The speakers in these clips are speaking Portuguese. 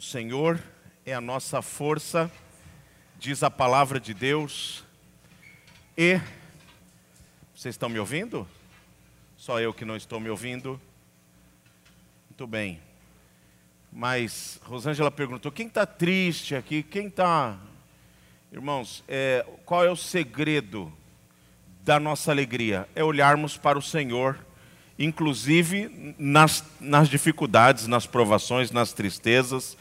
O Senhor é a nossa força, diz a palavra de Deus. E vocês estão me ouvindo? Só eu que não estou me ouvindo. Muito bem. Mas Rosângela perguntou: quem está triste aqui? Quem está. Irmãos, é, qual é o segredo da nossa alegria? É olharmos para o Senhor inclusive nas, nas dificuldades, nas provações, nas tristezas,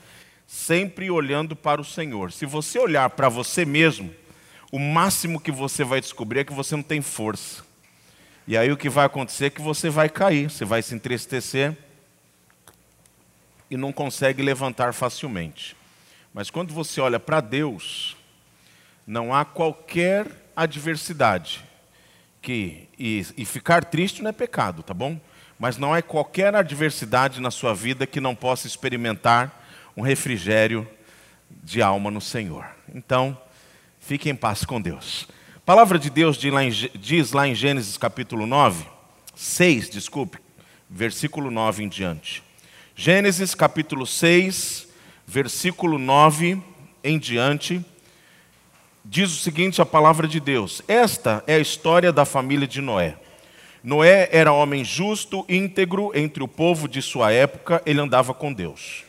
sempre olhando para o Senhor. Se você olhar para você mesmo, o máximo que você vai descobrir é que você não tem força. E aí o que vai acontecer é que você vai cair, você vai se entristecer e não consegue levantar facilmente. Mas quando você olha para Deus, não há qualquer adversidade que e, e ficar triste não é pecado, tá bom? Mas não é qualquer adversidade na sua vida que não possa experimentar um refrigério de alma no Senhor. Então, fique em paz com Deus. A palavra de Deus diz lá em, Gênesis capítulo 9, 6, desculpe, versículo 9 em diante. Gênesis capítulo 6, versículo 9 em diante diz o seguinte a palavra de Deus: Esta é a história da família de Noé. Noé era homem justo, íntegro entre o povo de sua época, ele andava com Deus.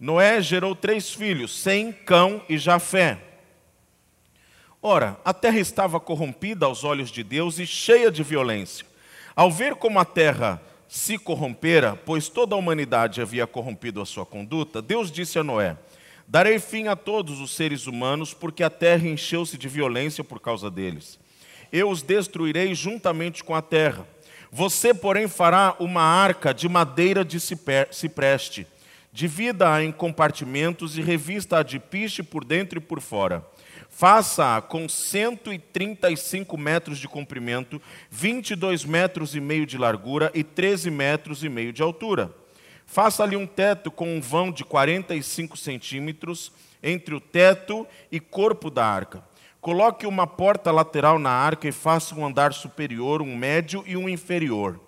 Noé gerou três filhos, Sem, Cão e Jafé. Ora, a terra estava corrompida aos olhos de Deus e cheia de violência. Ao ver como a terra se corrompera, pois toda a humanidade havia corrompido a sua conduta, Deus disse a Noé: Darei fim a todos os seres humanos, porque a terra encheu-se de violência por causa deles. Eu os destruirei juntamente com a terra. Você, porém, fará uma arca de madeira de cipreste. Divida-a em compartimentos e revista-a de piche por dentro e por fora. Faça-a com 135 metros de comprimento, 22 metros e meio de largura e 13 metros e meio de altura Faça-lhe um teto com um vão de 45 centímetros entre o teto e corpo da arca. Coloque uma porta lateral na arca e faça um andar superior, um médio e um inferior.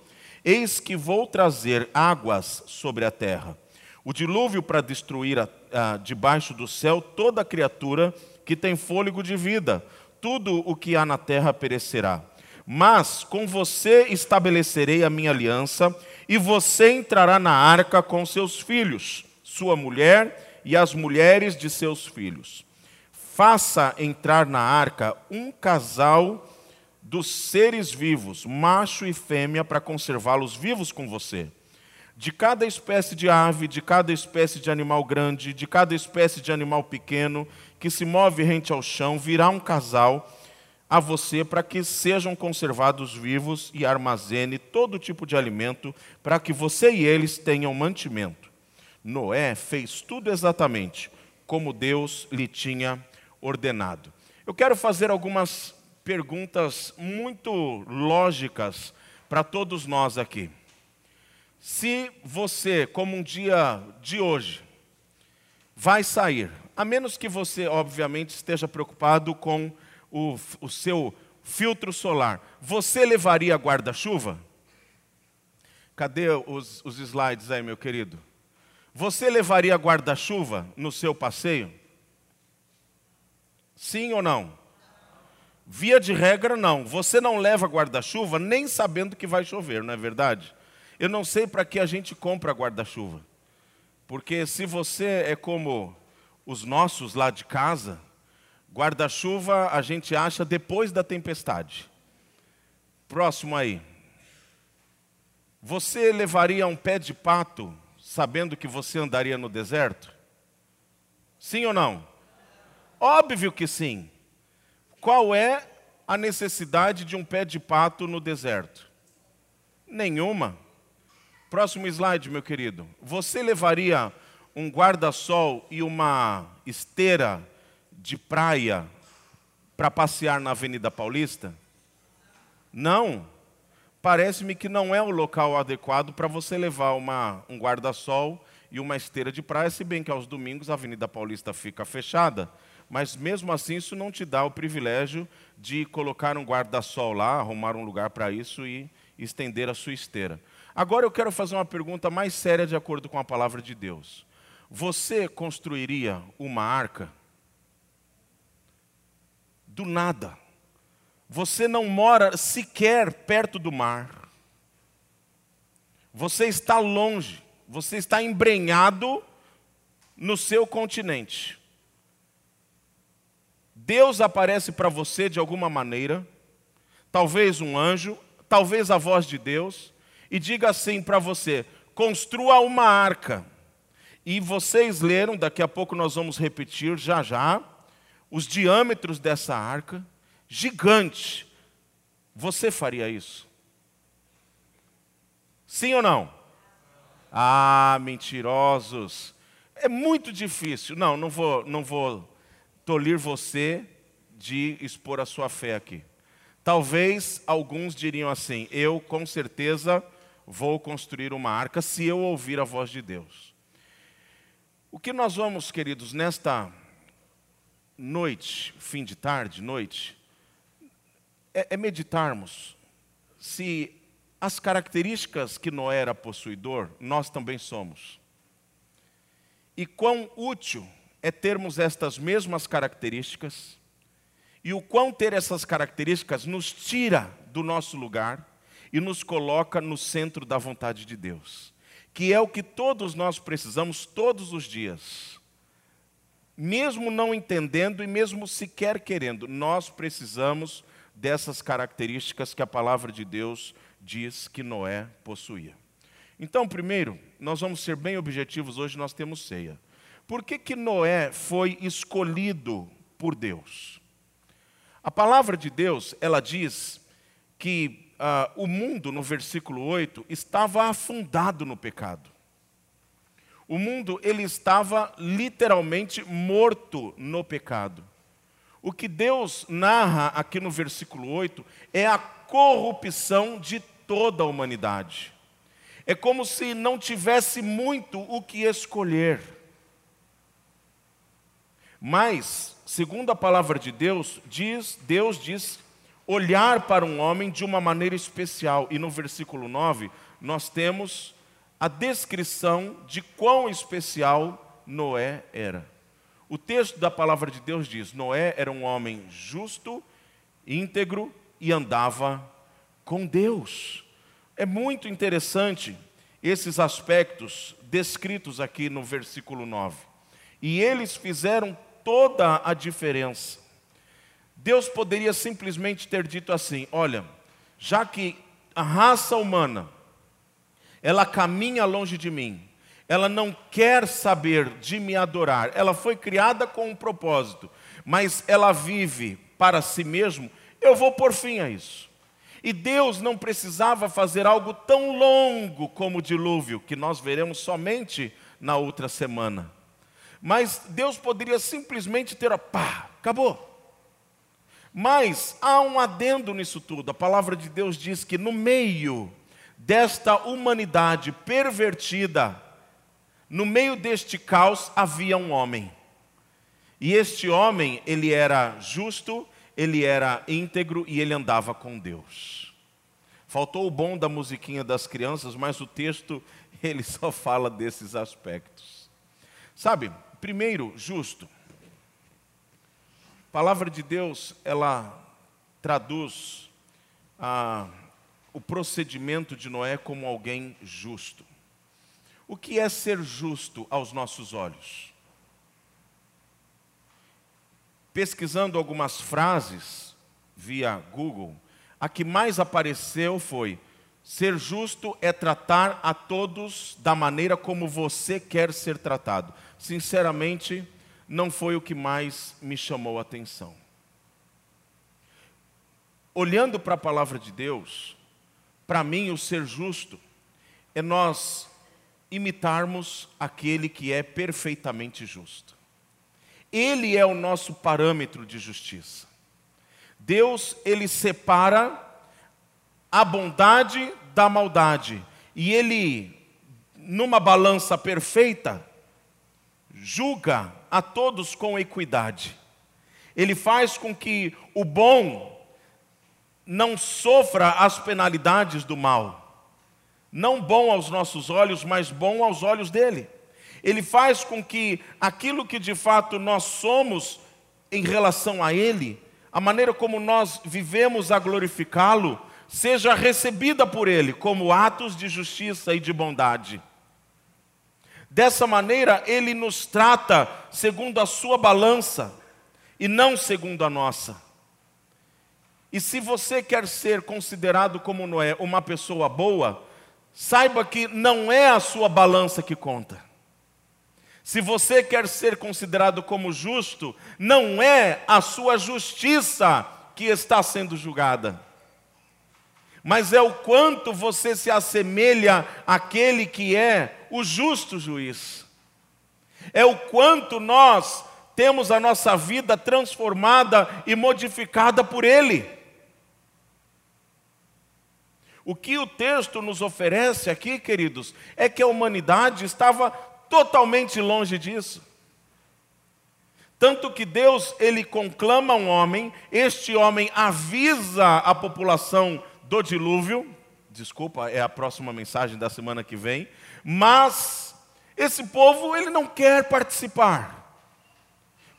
Eis que vou trazer águas sobre a terra. O dilúvio para destruir a, a, debaixo do céu toda criatura que tem fôlego de vida. Tudo o que há na terra perecerá. Mas com você estabelecerei a minha aliança e você entrará na arca com seus filhos, sua mulher e as mulheres de seus filhos. Faça entrar na arca um casal dos seres vivos, macho e fêmea, para conservá-los vivos com você. De cada espécie de ave, de cada espécie de animal grande, de cada espécie de animal pequeno que se move rente ao chão, virá um casal a você para que sejam conservados vivos e armazene todo tipo de alimento para que você e eles tenham mantimento. Noé fez tudo exatamente como Deus lhe tinha ordenado. Eu quero fazer algumas perguntas muito lógicas para todos nós aqui. Se você, como um dia de hoje, vai sair, a menos que você, obviamente, esteja preocupado com o, o seu filtro solar, você levaria guarda-chuva? Cadê os, os slides aí, meu querido? Você levaria guarda-chuva no seu passeio? Sim ou não? Via de regra, não. Você não leva guarda-chuva nem sabendo que vai chover, não é verdade? Eu não sei para que a gente compra guarda-chuva. Porque se você é como os nossos lá de casa, Guarda-chuva a gente acha depois da tempestade. Próximo aí. Você levaria um pé de pato sabendo que você andaria no deserto? Sim ou não? Óbvio que sim. Qual é a necessidade de um pé de pato no deserto? Nenhuma. Próximo slide, meu querido. Você levaria um guarda-sol e uma esteira de praia para passear na Avenida Paulista? Não. Parece-me que não é o local adequado para você levar uma, um guarda-sol e uma esteira de praia, se bem que aos domingos a Avenida Paulista fica fechada. Mas mesmo assim, isso não te dá o privilégio de colocar um guarda-sol lá, arrumar um lugar para isso e estender a sua esteira. Agora eu quero fazer uma pergunta mais séria de acordo com a palavra de Deus. Você construiria uma arca? Do nada. Você não mora sequer perto do mar. Você está longe. Você está embrenhado no seu continente. Deus aparece para você de alguma maneira, talvez um anjo, talvez a voz de Deus, e diga assim para você: construa uma arca. E vocês leram, daqui a pouco nós vamos repetir já já, os diâmetros dessa arca, gigante. Você faria isso? Sim ou não? Ah, mentirosos. É muito difícil. Não, não vou, não vou tolir você de expor a sua fé aqui. Talvez alguns diriam assim: eu com certeza vou construir uma arca se eu ouvir a voz de Deus. O que nós vamos, queridos, nesta noite, fim de tarde, noite, é, é meditarmos se as características que Noé era possuidor, nós também somos. E quão útil é termos estas mesmas características, e o quão ter essas características nos tira do nosso lugar e nos coloca no centro da vontade de Deus que é o que todos nós precisamos todos os dias. Mesmo não entendendo e mesmo sequer querendo, nós precisamos dessas características que a palavra de Deus diz que Noé possuía. Então, primeiro, nós vamos ser bem objetivos, hoje nós temos ceia. Por que, que Noé foi escolhido por Deus? A palavra de Deus, ela diz que uh, o mundo, no versículo 8, estava afundado no pecado. O mundo, ele estava literalmente morto no pecado. O que Deus narra aqui no versículo 8 é a corrupção de toda a humanidade. É como se não tivesse muito o que escolher. Mas, segundo a palavra de Deus, diz, Deus diz olhar para um homem de uma maneira especial. E no versículo 9, nós temos a descrição de quão especial Noé era. O texto da palavra de Deus diz: Noé era um homem justo, íntegro e andava com Deus. É muito interessante esses aspectos descritos aqui no versículo 9. E eles fizeram toda a diferença. Deus poderia simplesmente ter dito assim: olha, já que a raça humana ela caminha longe de mim, ela não quer saber de me adorar, ela foi criada com um propósito, mas ela vive para si mesmo, eu vou por fim a isso. E Deus não precisava fazer algo tão longo como o dilúvio, que nós veremos somente na outra semana. Mas Deus poderia simplesmente ter, pá, acabou. Mas há um adendo nisso tudo. A palavra de Deus diz que no meio desta humanidade pervertida, no meio deste caos havia um homem. E este homem, ele era justo, ele era íntegro e ele andava com Deus. Faltou o bom da musiquinha das crianças, mas o texto ele só fala desses aspectos. Sabe, primeiro, justo. A palavra de Deus, ela traduz ah, o procedimento de Noé como alguém justo. O que é ser justo aos nossos olhos? Pesquisando algumas frases via Google, a que mais apareceu foi: ser justo é tratar a todos da maneira como você quer ser tratado. Sinceramente, não foi o que mais me chamou a atenção. Olhando para a palavra de Deus, para mim o ser justo é nós imitarmos aquele que é perfeitamente justo. Ele é o nosso parâmetro de justiça. Deus, ele separa a bondade da maldade, e ele, numa balança perfeita, julga a todos com equidade. Ele faz com que o bom não sofra as penalidades do mal. Não bom aos nossos olhos, mas bom aos olhos dele. Ele faz com que aquilo que de fato nós somos em relação a Ele, a maneira como nós vivemos a glorificá-lo, seja recebida por Ele como atos de justiça e de bondade. Dessa maneira, Ele nos trata segundo a sua balança e não segundo a nossa. E se você quer ser considerado como Noé uma pessoa boa, saiba que não é a sua balança que conta. Se você quer ser considerado como justo, não é a sua justiça que está sendo julgada, mas é o quanto você se assemelha àquele que é o justo juiz. É o quanto nós temos a nossa vida transformada e modificada por Ele. O que o texto nos oferece aqui, queridos, é que a humanidade estava totalmente longe disso. Tanto que Deus, ele conclama um homem, este homem avisa a população do dilúvio, desculpa, é a próxima mensagem da semana que vem, mas esse povo, ele não quer participar.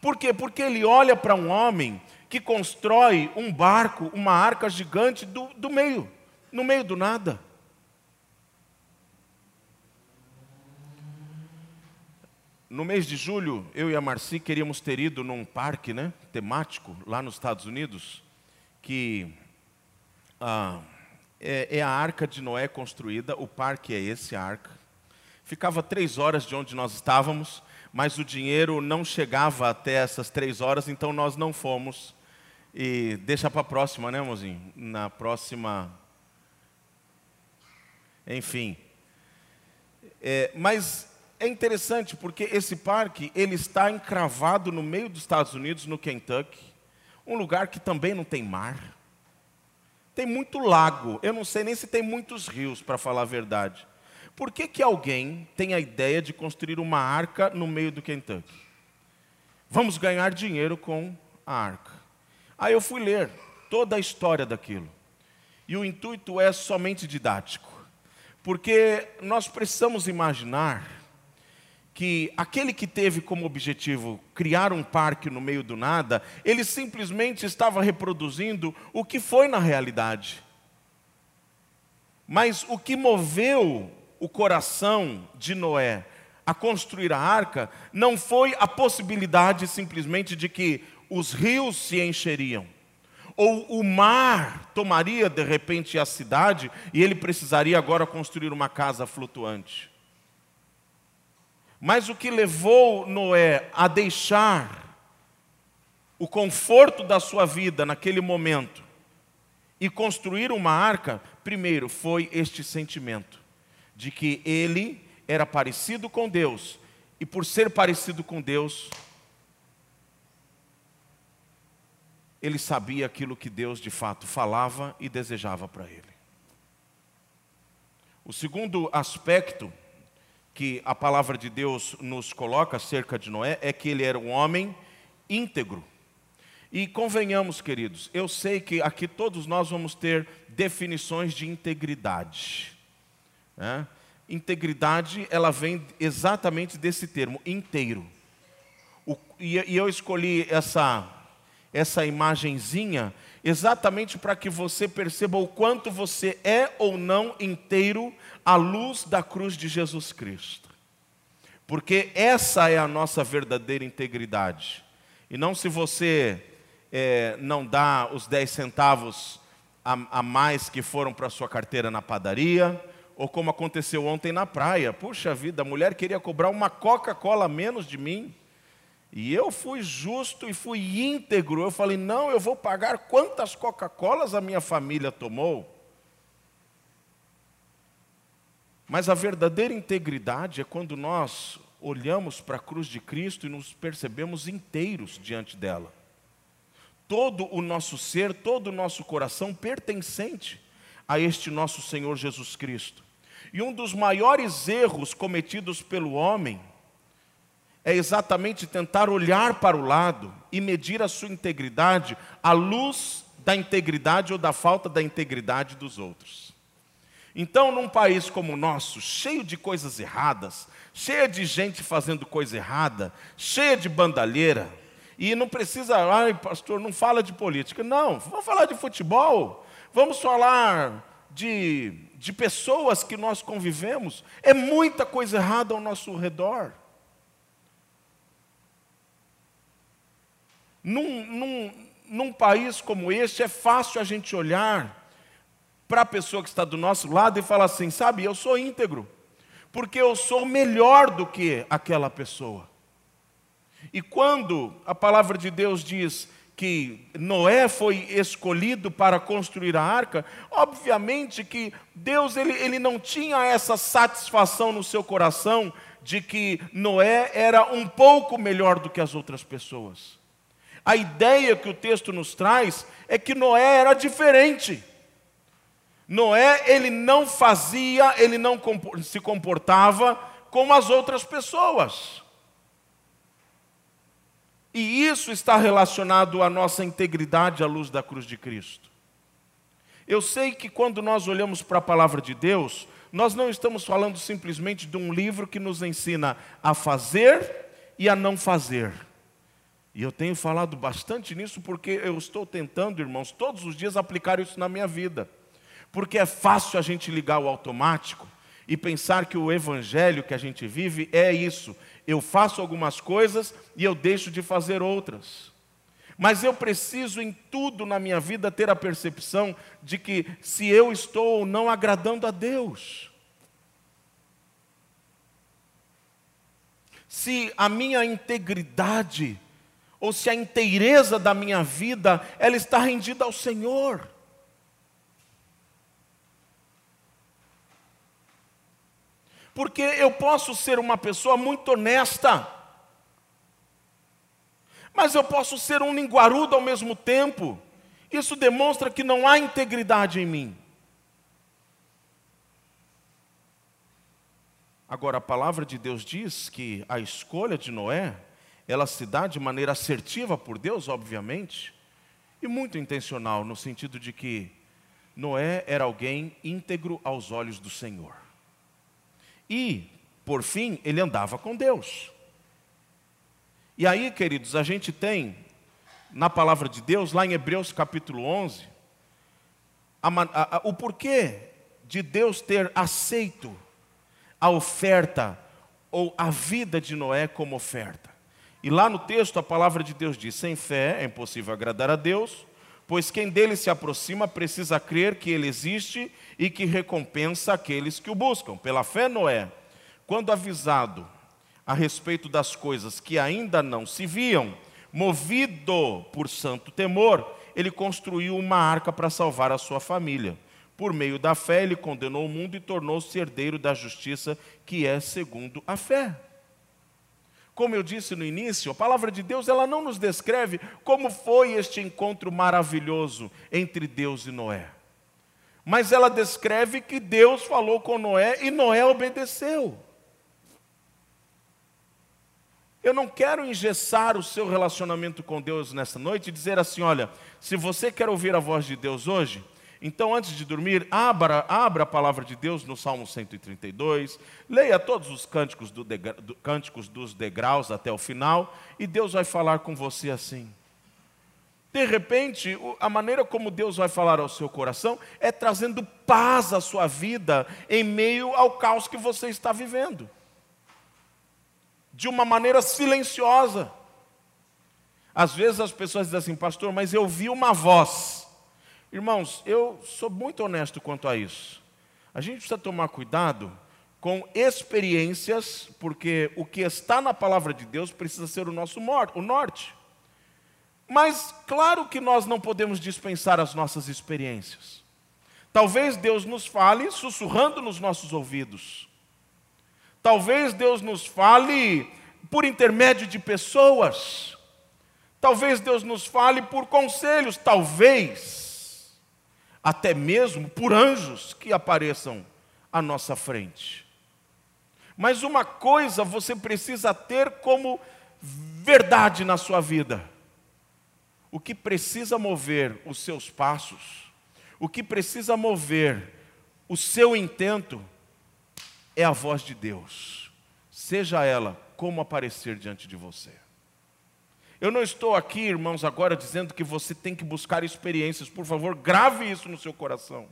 Por quê? Porque ele olha para um homem que constrói um barco, uma arca gigante do, do meio no meio do nada. No mês de julho, eu e a Marci queríamos ter ido num parque né, temático lá nos Estados Unidos, que ah, é, é, a arca de Noé construída, o parque é esse, a arca. Ficava três horas de onde nós estávamos, mas o dinheiro não chegava até essas três horas, então nós não fomos. E deixa para a próxima, né, mozinho? Na próxima enfim. É, mas é interessante porque esse parque ele está encravado no meio dos Estados Unidos, no Kentucky, um lugar que também não tem mar. Tem muito lago. Eu não sei nem se tem muitos rios, para falar a verdade. Por que, que alguém tem a ideia de construir uma arca no meio do Kentucky? Vamos ganhar dinheiro com a arca. Aí eu fui ler toda a história daquilo. E o intuito é somente didático. Porque nós precisamos imaginar que aquele que teve como objetivo criar um parque no meio do nada, ele simplesmente estava reproduzindo o que foi na realidade. Mas o que moveu o coração de Noé a construir a arca não foi a possibilidade simplesmente de que os rios se encheriam ou o mar tomaria de repente a cidade e ele precisaria agora construir uma casa flutuante. Mas o que levou Noé a deixar o conforto da sua vida naquele momento e construir uma arca, primeiro foi este sentimento de que ele era parecido com Deus e por ser parecido com Deus, ele sabia aquilo que Deus de fato falava e desejava para ele. O segundo aspecto que a palavra de Deus nos coloca acerca de Noé é que ele era um homem íntegro. E convenhamos, queridos, eu sei que aqui todos nós vamos ter definições de integridade. Né? Integridade, ela vem exatamente desse termo, inteiro. O, e, e eu escolhi essa essa imagenzinha exatamente para que você perceba o quanto você é ou não inteiro à luz da cruz de Jesus Cristo. Porque essa é a nossa verdadeira integridade. E não se você é, não dá os 10 centavos a, a mais que foram para sua carteira na padaria, ou como aconteceu ontem na praia. Puxa vida, a mulher queria cobrar uma Coca-Cola menos de mim. E eu fui justo e fui íntegro. Eu falei: não, eu vou pagar quantas Coca-Colas a minha família tomou. Mas a verdadeira integridade é quando nós olhamos para a cruz de Cristo e nos percebemos inteiros diante dela. Todo o nosso ser, todo o nosso coração pertencente a este nosso Senhor Jesus Cristo. E um dos maiores erros cometidos pelo homem é exatamente tentar olhar para o lado e medir a sua integridade à luz da integridade ou da falta da integridade dos outros. Então, num país como o nosso, cheio de coisas erradas, cheia de gente fazendo coisa errada, cheia de bandalheira, e não precisa, ai pastor, não fala de política. Não, vamos falar de futebol, vamos falar de, de pessoas que nós convivemos. É muita coisa errada ao nosso redor. Num, num, num país como este, é fácil a gente olhar para a pessoa que está do nosso lado e falar assim: sabe, eu sou íntegro, porque eu sou melhor do que aquela pessoa. E quando a palavra de Deus diz que Noé foi escolhido para construir a arca, obviamente que Deus ele, ele não tinha essa satisfação no seu coração de que Noé era um pouco melhor do que as outras pessoas. A ideia que o texto nos traz é que Noé era diferente. Noé, ele não fazia, ele não se comportava como as outras pessoas. E isso está relacionado à nossa integridade à luz da cruz de Cristo. Eu sei que quando nós olhamos para a palavra de Deus, nós não estamos falando simplesmente de um livro que nos ensina a fazer e a não fazer. E eu tenho falado bastante nisso porque eu estou tentando, irmãos, todos os dias aplicar isso na minha vida. Porque é fácil a gente ligar o automático e pensar que o evangelho que a gente vive é isso. Eu faço algumas coisas e eu deixo de fazer outras. Mas eu preciso em tudo na minha vida ter a percepção de que se eu estou ou não agradando a Deus. Se a minha integridade ou se a inteireza da minha vida ela está rendida ao Senhor. Porque eu posso ser uma pessoa muito honesta, mas eu posso ser um linguarudo ao mesmo tempo. Isso demonstra que não há integridade em mim. Agora, a palavra de Deus diz que a escolha de Noé ela se dá de maneira assertiva por Deus, obviamente, e muito intencional, no sentido de que Noé era alguém íntegro aos olhos do Senhor. E, por fim, ele andava com Deus. E aí, queridos, a gente tem na palavra de Deus, lá em Hebreus capítulo 11, a, a, a, o porquê de Deus ter aceito a oferta ou a vida de Noé como oferta. E lá no texto a palavra de Deus diz: sem fé é impossível agradar a Deus, pois quem dele se aproxima precisa crer que ele existe e que recompensa aqueles que o buscam. Pela fé, Noé, quando avisado a respeito das coisas que ainda não se viam, movido por santo temor, ele construiu uma arca para salvar a sua família. Por meio da fé, ele condenou o mundo e tornou-se herdeiro da justiça, que é segundo a fé. Como eu disse no início, a palavra de Deus ela não nos descreve como foi este encontro maravilhoso entre Deus e Noé. Mas ela descreve que Deus falou com Noé e Noé obedeceu. Eu não quero engessar o seu relacionamento com Deus nessa noite e dizer assim: olha, se você quer ouvir a voz de Deus hoje, então, antes de dormir, abra, abra a palavra de Deus no Salmo 132, leia todos os cânticos, do degra, do, cânticos dos degraus até o final, e Deus vai falar com você assim. De repente, a maneira como Deus vai falar ao seu coração é trazendo paz à sua vida em meio ao caos que você está vivendo. De uma maneira silenciosa. Às vezes as pessoas dizem assim, pastor, mas eu vi uma voz. Irmãos, eu sou muito honesto quanto a isso. A gente precisa tomar cuidado com experiências, porque o que está na palavra de Deus precisa ser o nosso o norte. Mas claro que nós não podemos dispensar as nossas experiências. Talvez Deus nos fale sussurrando nos nossos ouvidos. Talvez Deus nos fale por intermédio de pessoas. Talvez Deus nos fale por conselhos, talvez até mesmo por anjos que apareçam à nossa frente. Mas uma coisa você precisa ter como verdade na sua vida: o que precisa mover os seus passos, o que precisa mover o seu intento é a voz de Deus, seja ela como aparecer diante de você. Eu não estou aqui, irmãos, agora dizendo que você tem que buscar experiências, por favor, grave isso no seu coração.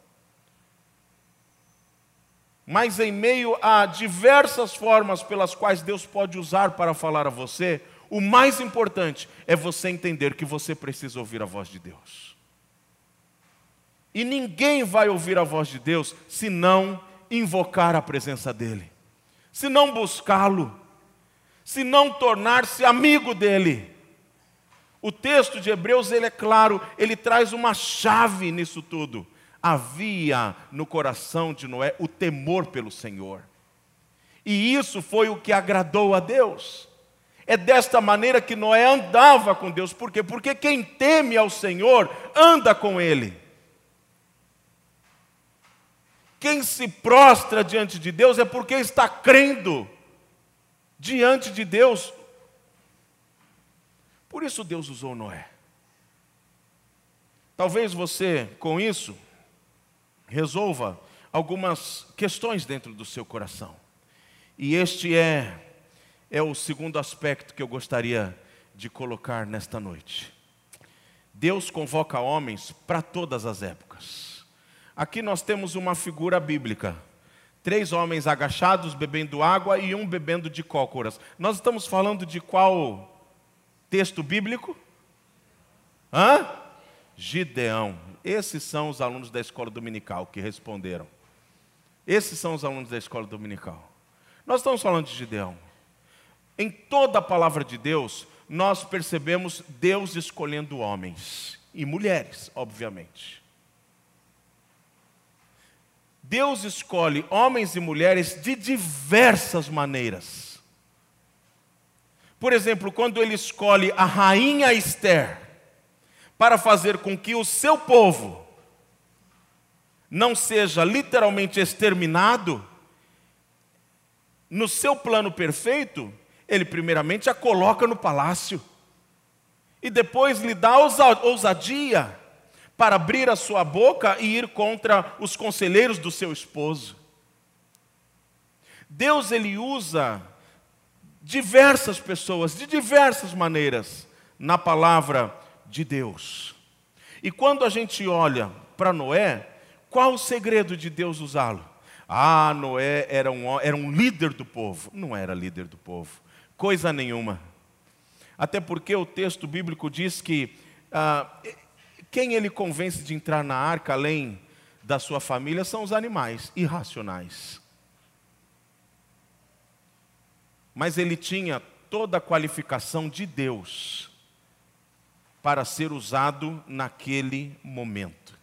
Mas em meio a diversas formas pelas quais Deus pode usar para falar a você, o mais importante é você entender que você precisa ouvir a voz de Deus. E ninguém vai ouvir a voz de Deus se não invocar a presença dEle, se não buscá-lo, se não tornar-se amigo dEle. O texto de Hebreus, ele é claro, ele traz uma chave nisso tudo. Havia no coração de Noé o temor pelo Senhor. E isso foi o que agradou a Deus. É desta maneira que Noé andava com Deus. Por quê? Porque quem teme ao Senhor anda com Ele. Quem se prostra diante de Deus é porque está crendo diante de Deus por isso Deus usou Noé. Talvez você, com isso, resolva algumas questões dentro do seu coração. E este é, é o segundo aspecto que eu gostaria de colocar nesta noite. Deus convoca homens para todas as épocas. Aqui nós temos uma figura bíblica. Três homens agachados bebendo água e um bebendo de cócoras. Nós estamos falando de qual Texto bíblico? Hã? Gideão. Esses são os alunos da escola dominical que responderam. Esses são os alunos da escola dominical. Nós estamos falando de Gideão. Em toda a palavra de Deus, nós percebemos Deus escolhendo homens e mulheres, obviamente. Deus escolhe homens e mulheres de diversas maneiras. Por exemplo, quando ele escolhe a rainha Esther para fazer com que o seu povo não seja literalmente exterminado, no seu plano perfeito, ele primeiramente a coloca no palácio e depois lhe dá ousadia para abrir a sua boca e ir contra os conselheiros do seu esposo. Deus ele usa diversas pessoas, de diversas maneiras, na palavra de Deus. E quando a gente olha para Noé, qual o segredo de Deus usá-lo? Ah, Noé era um, era um líder do povo. Não era líder do povo, coisa nenhuma. Até porque o texto bíblico diz que ah, quem ele convence de entrar na arca, além da sua família, são os animais irracionais. Mas ele tinha toda a qualificação de Deus para ser usado naquele momento.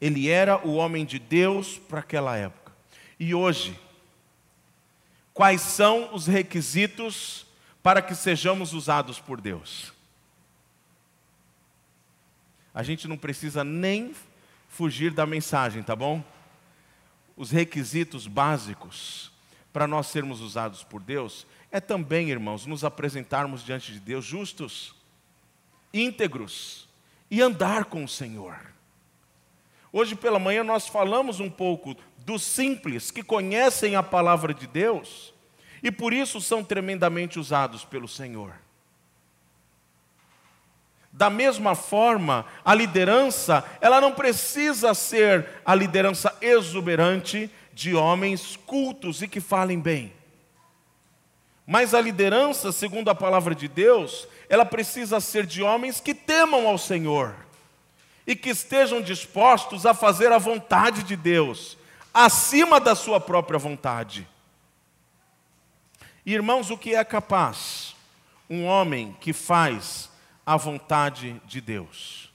Ele era o homem de Deus para aquela época. E hoje, quais são os requisitos para que sejamos usados por Deus? A gente não precisa nem fugir da mensagem, tá bom? Os requisitos básicos para nós sermos usados por Deus é também, irmãos, nos apresentarmos diante de Deus justos, íntegros e andar com o Senhor. Hoje pela manhã nós falamos um pouco dos simples que conhecem a palavra de Deus e por isso são tremendamente usados pelo Senhor. Da mesma forma, a liderança, ela não precisa ser a liderança exuberante, de homens cultos e que falem bem. Mas a liderança, segundo a palavra de Deus, ela precisa ser de homens que temam ao Senhor e que estejam dispostos a fazer a vontade de Deus, acima da sua própria vontade. Irmãos, o que é capaz? Um homem que faz a vontade de Deus.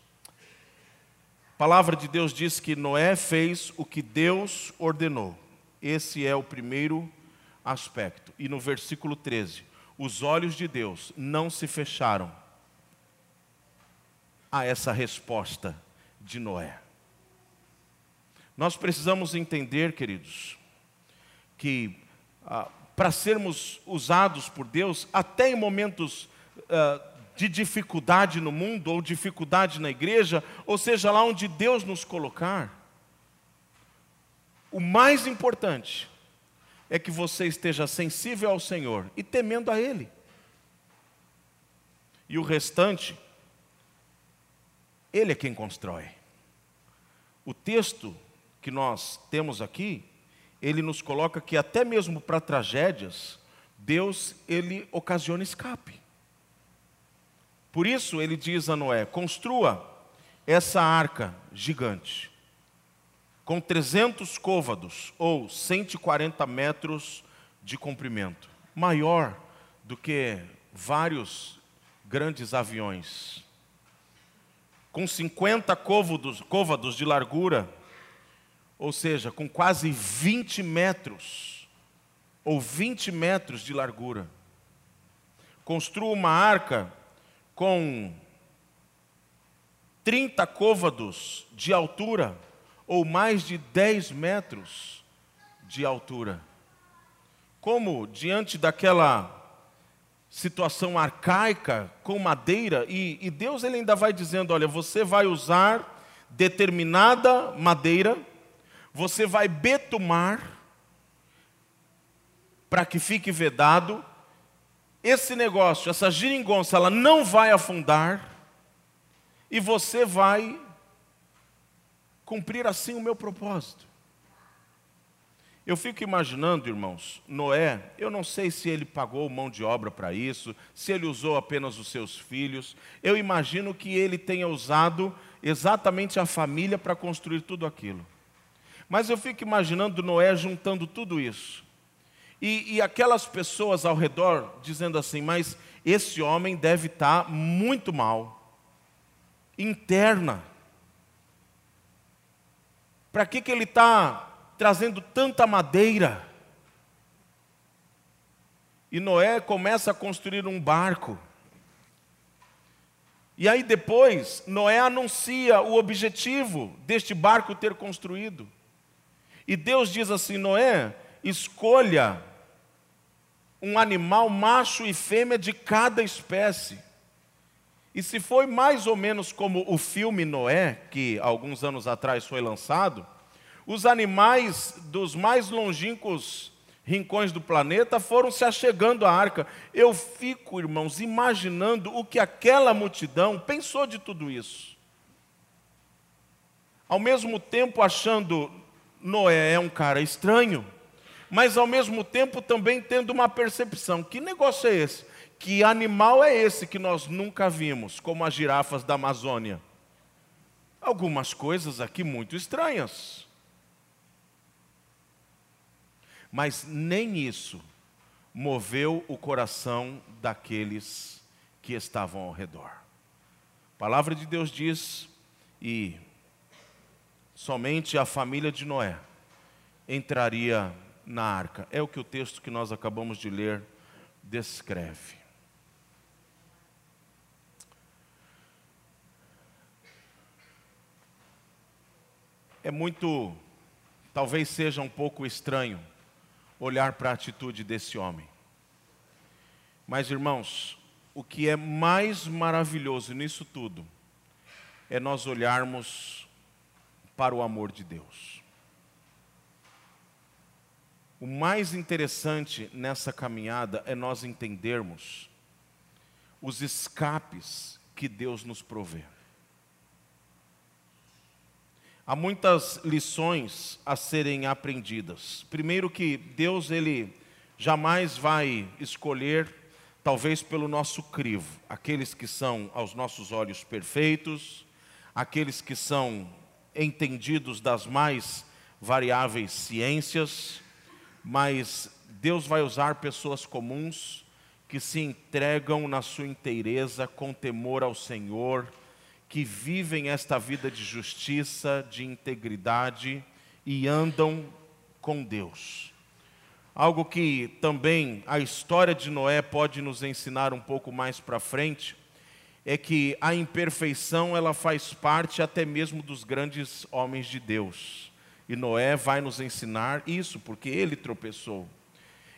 A palavra de Deus diz que Noé fez o que Deus ordenou. Esse é o primeiro aspecto. E no versículo 13: os olhos de Deus não se fecharam a essa resposta de Noé. Nós precisamos entender, queridos, que ah, para sermos usados por Deus, até em momentos ah, de dificuldade no mundo, ou dificuldade na igreja, ou seja lá onde Deus nos colocar, O mais importante é que você esteja sensível ao Senhor e temendo a Ele. E o restante, Ele é quem constrói. O texto que nós temos aqui, ele nos coloca que até mesmo para tragédias, Deus ele ocasiona escape. Por isso ele diz a Noé: construa essa arca gigante, com 300 côvados, ou 140 metros de comprimento, maior do que vários grandes aviões, com 50 côvados, côvados de largura, ou seja, com quase 20 metros, ou 20 metros de largura. Construa uma arca com 30 côvados de altura, ou mais de 10 metros de altura. Como diante daquela situação arcaica com madeira, e, e Deus ele ainda vai dizendo: olha, você vai usar determinada madeira, você vai betumar para que fique vedado. Esse negócio, essa geringonça, ela não vai afundar e você vai cumprir assim o meu propósito. Eu fico imaginando, irmãos, Noé, eu não sei se ele pagou mão de obra para isso, se ele usou apenas os seus filhos. Eu imagino que ele tenha usado exatamente a família para construir tudo aquilo. Mas eu fico imaginando Noé juntando tudo isso. E, e aquelas pessoas ao redor dizendo assim: Mas esse homem deve estar muito mal, interna. Para que, que ele está trazendo tanta madeira. E Noé começa a construir um barco. E aí depois, Noé anuncia o objetivo deste barco ter construído. E Deus diz assim: Noé, escolha um animal macho e fêmea de cada espécie. E se foi mais ou menos como o filme Noé, que alguns anos atrás foi lançado, os animais dos mais longínquos rincões do planeta foram se achegando à arca. Eu fico, irmãos, imaginando o que aquela multidão pensou de tudo isso. Ao mesmo tempo achando Noé é um cara estranho, mas ao mesmo tempo também tendo uma percepção: que negócio é esse? Que animal é esse que nós nunca vimos, como as girafas da Amazônia? Algumas coisas aqui muito estranhas. Mas nem isso moveu o coração daqueles que estavam ao redor. A palavra de Deus diz, e somente a família de Noé entraria na arca. É o que o texto que nós acabamos de ler descreve. É muito, talvez seja um pouco estranho olhar para a atitude desse homem. Mas, irmãos, o que é mais maravilhoso nisso tudo é nós olharmos para o amor de Deus. O mais interessante nessa caminhada é nós entendermos os escapes que Deus nos provê. Há muitas lições a serem aprendidas. Primeiro que Deus ele jamais vai escolher talvez pelo nosso crivo, aqueles que são aos nossos olhos perfeitos, aqueles que são entendidos das mais variáveis ciências, mas Deus vai usar pessoas comuns que se entregam na sua inteireza com temor ao Senhor que vivem esta vida de justiça, de integridade e andam com Deus. Algo que também a história de Noé pode nos ensinar um pouco mais para frente é que a imperfeição ela faz parte até mesmo dos grandes homens de Deus. E Noé vai nos ensinar isso, porque ele tropeçou.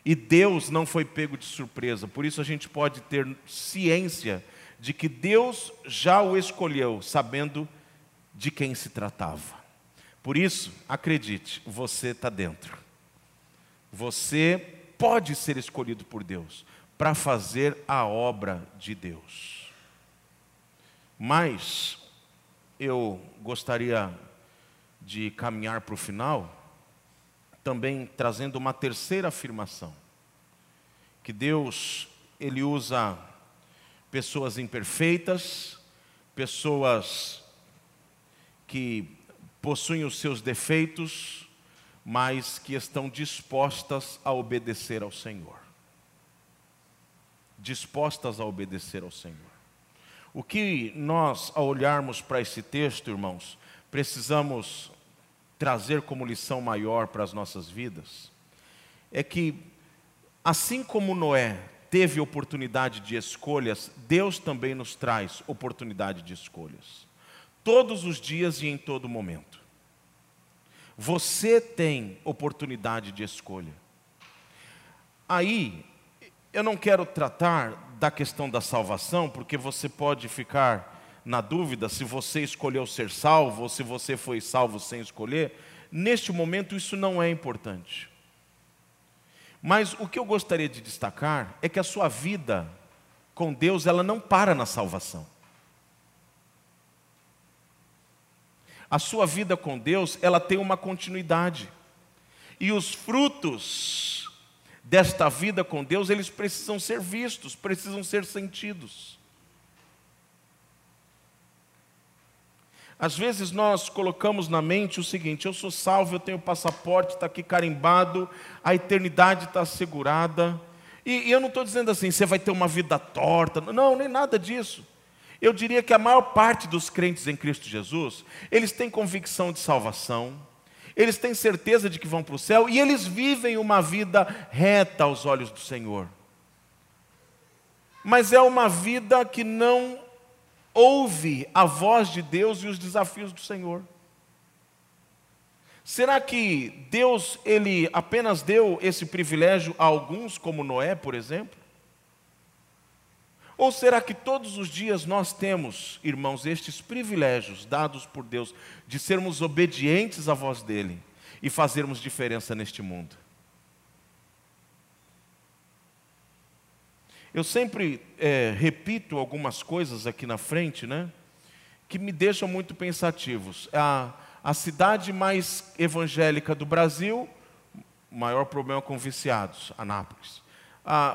E Deus não foi pego de surpresa, por isso a gente pode ter ciência de que Deus já o escolheu, sabendo de quem se tratava. Por isso, acredite, você está dentro. Você pode ser escolhido por Deus para fazer a obra de Deus. Mas eu gostaria de caminhar para o final, também trazendo uma terceira afirmação, que Deus ele usa pessoas imperfeitas, pessoas que possuem os seus defeitos, mas que estão dispostas a obedecer ao Senhor. Dispostas a obedecer ao Senhor. O que nós, ao olharmos para esse texto, irmãos, precisamos trazer como lição maior para as nossas vidas, é que, assim como Noé teve oportunidade de escolhas, Deus também nos traz oportunidade de escolhas. Todos os dias e em todo momento. Você tem oportunidade de escolha. Aí, eu não quero tratar da questão da salvação, porque você pode ficar na dúvida se você escolheu ser salvo ou se você foi salvo sem escolher. Neste momento, isso não é importante. Mas o que eu gostaria de destacar é que a sua vida com Deus, ela não para na salvação. A sua vida com Deus, ela tem uma continuidade. E os frutos desta vida com Deus, eles precisam ser vistos, precisam ser sentidos. Às vezes nós colocamos na mente o seguinte: eu sou salvo, eu tenho passaporte, está aqui carimbado, a eternidade está assegurada. E, e eu não estou dizendo assim, você vai ter uma vida torta. Não, nem nada disso. Eu diria que a maior parte dos crentes em Cristo Jesus, eles têm convicção de salvação, eles têm certeza de que vão para o céu e eles vivem uma vida reta aos olhos do Senhor. Mas é uma vida que não ouve a voz de Deus e os desafios do Senhor. Será que Deus ele apenas deu esse privilégio a alguns, como Noé, por exemplo? Ou será que todos os dias nós temos, irmãos, estes privilégios dados por Deus de sermos obedientes à voz dele e fazermos diferença neste mundo? Eu sempre é, repito algumas coisas aqui na frente, né? Que me deixam muito pensativos. A, a cidade mais evangélica do Brasil, maior problema com viciados, Anápolis.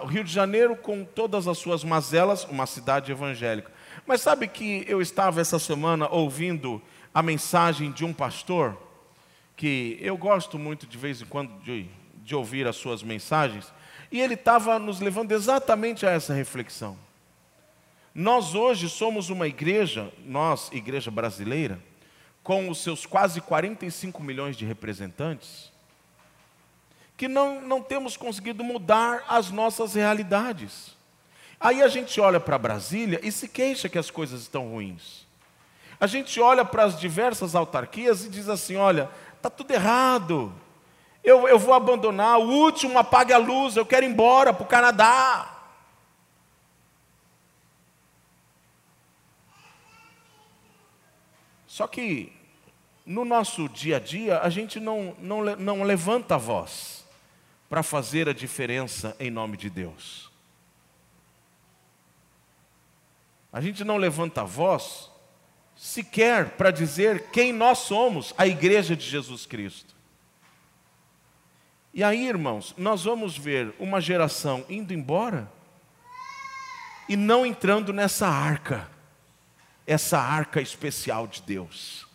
o Rio de Janeiro, com todas as suas mazelas, uma cidade evangélica. Mas sabe que eu estava essa semana ouvindo a mensagem de um pastor, que eu gosto muito de vez em quando de, de ouvir as suas mensagens, e ele estava nos levando exatamente a essa reflexão. Nós hoje somos uma igreja, nós, igreja brasileira, com os seus quase 45 milhões de representantes, que não, não temos conseguido mudar as nossas realidades. Aí a gente olha para Brasília e se queixa que as coisas estão ruins. A gente olha para as diversas autarquias e diz assim: olha, está tudo errado, eu, eu vou abandonar, o último apague a luz, eu quero ir embora para o Canadá. Só que no nosso dia a dia, a gente não, não, não levanta a voz para fazer a diferença em nome de Deus. A gente não levanta a voz sequer para dizer quem nós somos, a igreja de Jesus Cristo. E aí, irmãos, nós vamos ver uma geração indo embora e não entrando nessa arca, essa arca especial de Deus.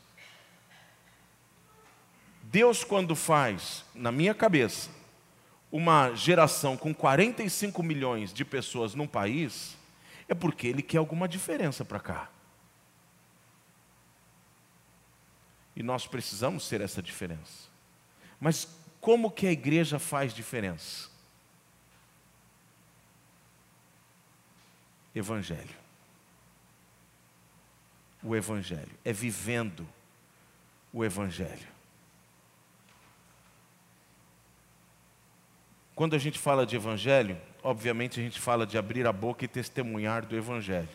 Deus, quando faz, na minha cabeça, uma geração com 45 milhões de pessoas num país, é porque Ele quer alguma diferença para cá. E nós precisamos ser essa diferença. Mas como que a igreja faz diferença? Evangelho. O Evangelho. É vivendo o Evangelho. Quando a gente fala de Evangelho, obviamente a gente fala de abrir a boca e testemunhar do Evangelho.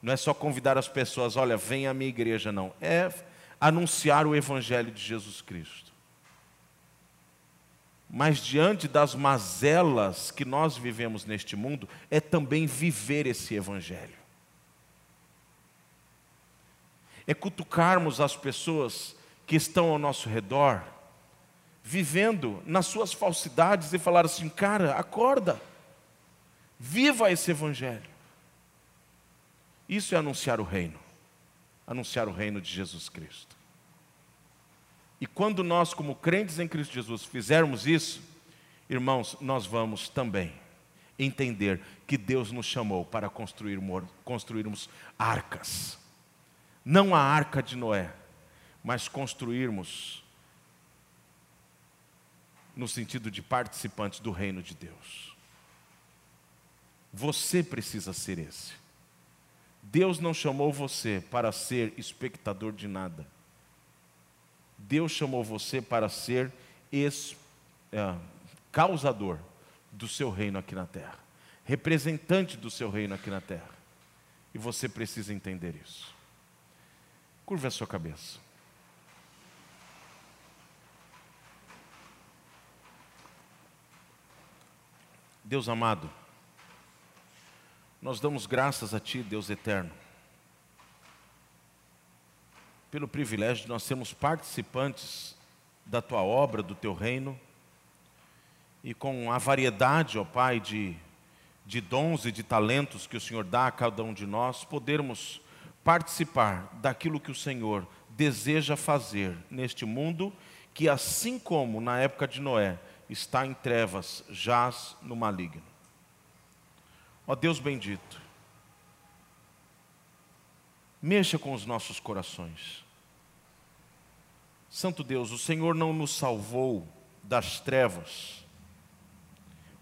Não é só convidar as pessoas, olha, vem à minha igreja, não. É anunciar o Evangelho de Jesus Cristo. Mas diante das mazelas que nós vivemos neste mundo, é também viver esse Evangelho. É cutucarmos as pessoas que estão ao nosso redor, vivendo nas suas falsidades e falar assim: cara, acorda, viva esse Evangelho. Isso é anunciar o reino, anunciar o reino de Jesus Cristo. E quando nós, como crentes em Cristo Jesus, fizermos isso, irmãos, nós vamos também entender que Deus nos chamou para construir, construirmos arcas. Não a arca de Noé, mas construirmos no sentido de participantes do reino de Deus. Você precisa ser esse. Deus não chamou você para ser espectador de nada. Deus chamou você para ser es, é, causador do seu reino aqui na terra, representante do seu reino aqui na terra. E você precisa entender isso. Curva a sua cabeça. Deus amado, nós damos graças a Ti, Deus eterno, pelo privilégio de nós sermos participantes da Tua obra, do Teu reino, e com a variedade, ó Pai, de, de dons e de talentos que o Senhor dá a cada um de nós, podermos participar daquilo que o Senhor deseja fazer neste mundo, que assim como na época de Noé, está em trevas, jaz no maligno. Ó Deus bendito, mexa com os nossos corações. Santo Deus, o Senhor não nos salvou das trevas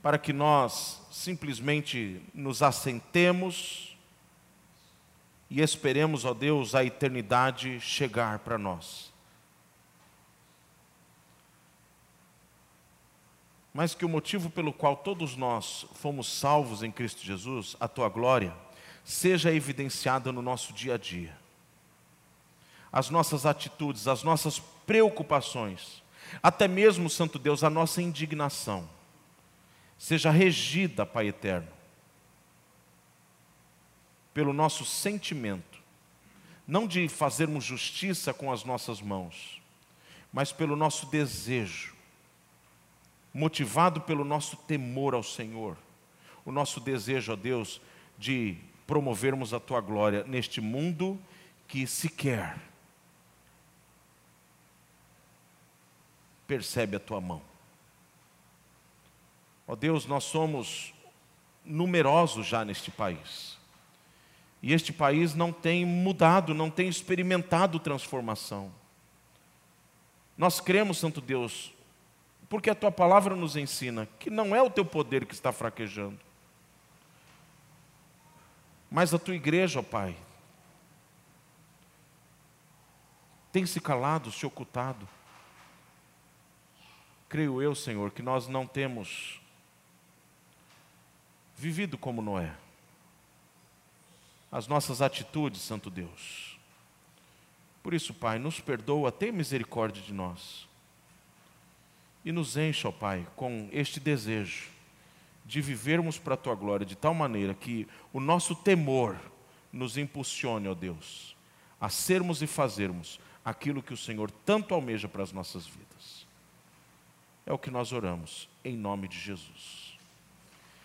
para que nós simplesmente nos assentemos e esperemos, ó Deus, a eternidade chegar para nós. mas que o motivo pelo qual todos nós fomos salvos em Cristo Jesus, a tua glória, seja evidenciada no nosso dia a dia. As nossas atitudes, as nossas preocupações, até mesmo, Santo Deus, a nossa indignação, seja regida, Pai eterno, pelo nosso sentimento, não de fazermos justiça com as nossas mãos, mas pelo nosso desejo motivado pelo nosso temor ao Senhor, o nosso desejo a Deus de promovermos a tua glória neste mundo que sequer percebe a tua mão. Ó Deus, nós somos numerosos já neste país. E este país não tem mudado, não tem experimentado transformação. Nós cremos, Santo Deus, porque a tua palavra nos ensina que não é o teu poder que está fraquejando, mas a tua igreja, ó Pai, tem se calado, se ocultado. Creio eu, Senhor, que nós não temos vivido como Noé. As nossas atitudes, Santo Deus. Por isso, Pai, nos perdoa, tem misericórdia de nós e nos encha, ó Pai, com este desejo de vivermos para a tua glória de tal maneira que o nosso temor nos impulsione, ó Deus, a sermos e fazermos aquilo que o Senhor tanto almeja para as nossas vidas. É o que nós oramos, em nome de Jesus.